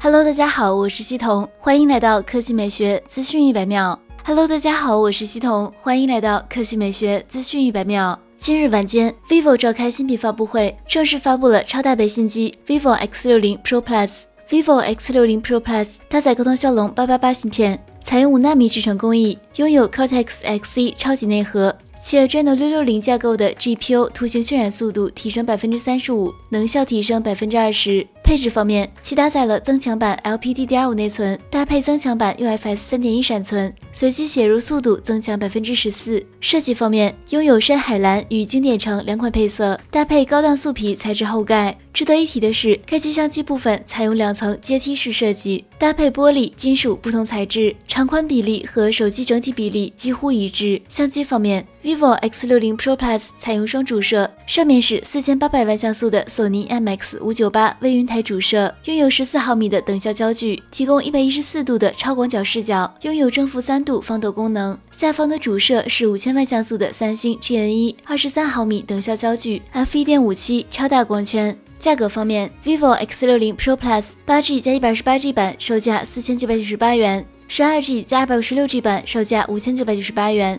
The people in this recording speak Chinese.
Hello，大家好，我是西彤，欢迎来到科技美学资讯一百秒。Hello，大家好，我是西彤，欢迎来到科技美学资讯一百秒。今日晚间，vivo 召开新品发布会，正式发布了超大杯新机 vivo X 六零 Pro Plus。vivo X 六零 Pro Plus 搭载高通骁龙八八八芯片，采用五纳米制程工艺，拥有 Cortex X1 超级内核。且 Reno 六六零架构的 GPU 图形渲染速度提升百分之三十五，能效提升百分之二十。配置方面，其搭载了增强版 LPDDR5 内存，搭配增强版 UFS 三点一闪存，随机写入速度增强百分之十四。设计方面，拥有深海蓝与经典橙两款配色，搭配高档素皮材质后盖。值得一提的是，该机相机部分采用两层阶梯式设计，搭配玻璃、金属不同材质，长宽比例和手机整体比例几乎一致。相机方面，V vivo X 六零 Pro Plus 采用双主摄，上面是四千八百万像素的索尼 MX 五九八微云台主摄，拥有十四毫米的等效焦距，提供一百一十四度的超广角视角，拥有正负三度防抖功能。下方的主摄是五千万像素的三星 GN 一，二十三毫米等效焦距，f 一点五七超大光圈。价格方面，vivo X 六零 Pro Plus 八 G 加一百二十八 G 版售价四千九百九十八元，十二 G 加二百五十六 G 版售价五千九百九十八元。